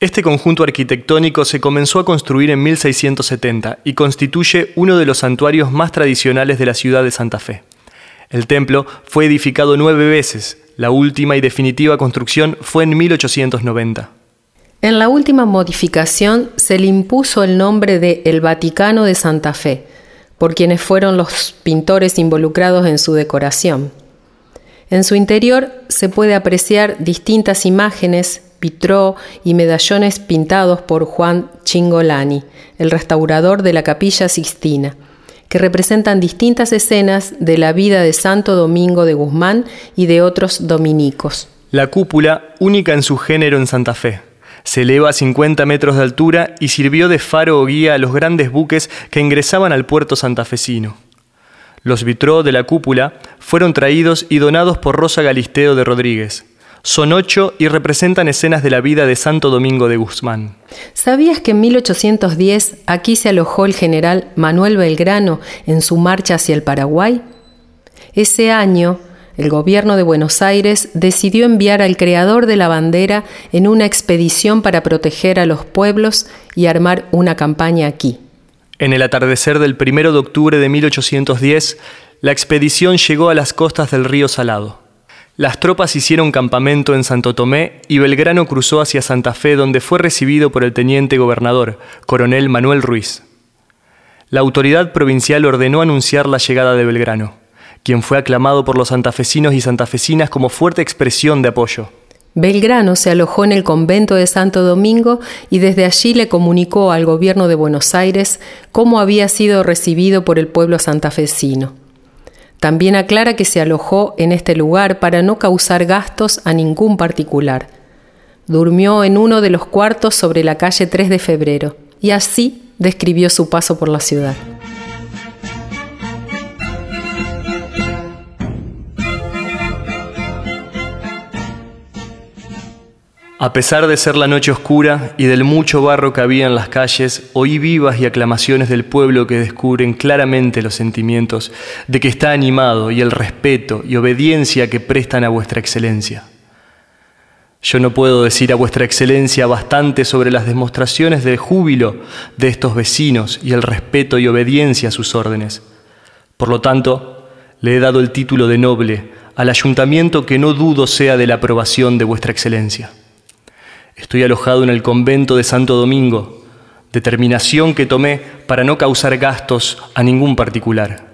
Este conjunto arquitectónico se comenzó a construir en 1670 y constituye uno de los santuarios más tradicionales de la ciudad de Santa Fe. El templo fue edificado nueve veces, la última y definitiva construcción fue en 1890. En la última modificación se le impuso el nombre de El Vaticano de Santa Fe, por quienes fueron los pintores involucrados en su decoración. En su interior se puede apreciar distintas imágenes, vitró y medallones pintados por Juan Chingolani, el restaurador de la capilla Sixtina, que representan distintas escenas de la vida de Santo Domingo de Guzmán y de otros dominicos. La cúpula, única en su género en Santa Fe, se eleva a 50 metros de altura y sirvió de faro o guía a los grandes buques que ingresaban al puerto santafesino. Los vitró de la cúpula fueron traídos y donados por Rosa Galisteo de Rodríguez, son ocho y representan escenas de la vida de Santo Domingo de Guzmán. ¿Sabías que en 1810 aquí se alojó el general Manuel Belgrano en su marcha hacia el Paraguay? Ese año, el gobierno de Buenos Aires decidió enviar al creador de la bandera en una expedición para proteger a los pueblos y armar una campaña aquí. En el atardecer del 1 de octubre de 1810, la expedición llegó a las costas del río Salado. Las tropas hicieron campamento en Santo Tomé y Belgrano cruzó hacia Santa Fe donde fue recibido por el teniente gobernador, coronel Manuel Ruiz. La autoridad provincial ordenó anunciar la llegada de Belgrano, quien fue aclamado por los santafesinos y santafesinas como fuerte expresión de apoyo. Belgrano se alojó en el convento de Santo Domingo y desde allí le comunicó al gobierno de Buenos Aires cómo había sido recibido por el pueblo santafesino. También aclara que se alojó en este lugar para no causar gastos a ningún particular. Durmió en uno de los cuartos sobre la calle 3 de febrero y así describió su paso por la ciudad. A pesar de ser la noche oscura y del mucho barro que había en las calles, oí vivas y aclamaciones del pueblo que descubren claramente los sentimientos de que está animado y el respeto y obediencia que prestan a vuestra excelencia. Yo no puedo decir a vuestra excelencia bastante sobre las demostraciones de júbilo de estos vecinos y el respeto y obediencia a sus órdenes. Por lo tanto, le he dado el título de noble al ayuntamiento que no dudo sea de la aprobación de vuestra excelencia. Estoy alojado en el convento de Santo Domingo, determinación que tomé para no causar gastos a ningún particular.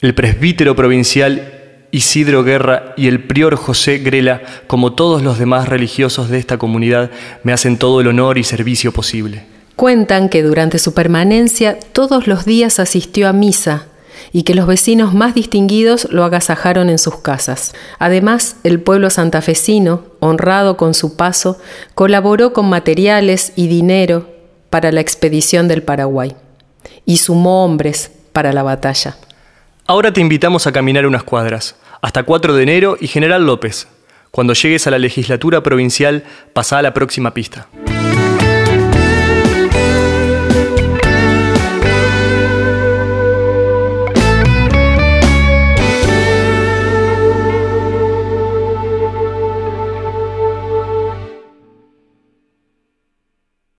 El presbítero provincial Isidro Guerra y el prior José Grela, como todos los demás religiosos de esta comunidad, me hacen todo el honor y servicio posible. Cuentan que durante su permanencia todos los días asistió a misa y que los vecinos más distinguidos lo agasajaron en sus casas. Además, el pueblo santafesino, honrado con su paso, colaboró con materiales y dinero para la expedición del Paraguay y sumó hombres para la batalla. Ahora te invitamos a caminar unas cuadras, hasta 4 de enero y General López. Cuando llegues a la legislatura provincial, pasa a la próxima pista.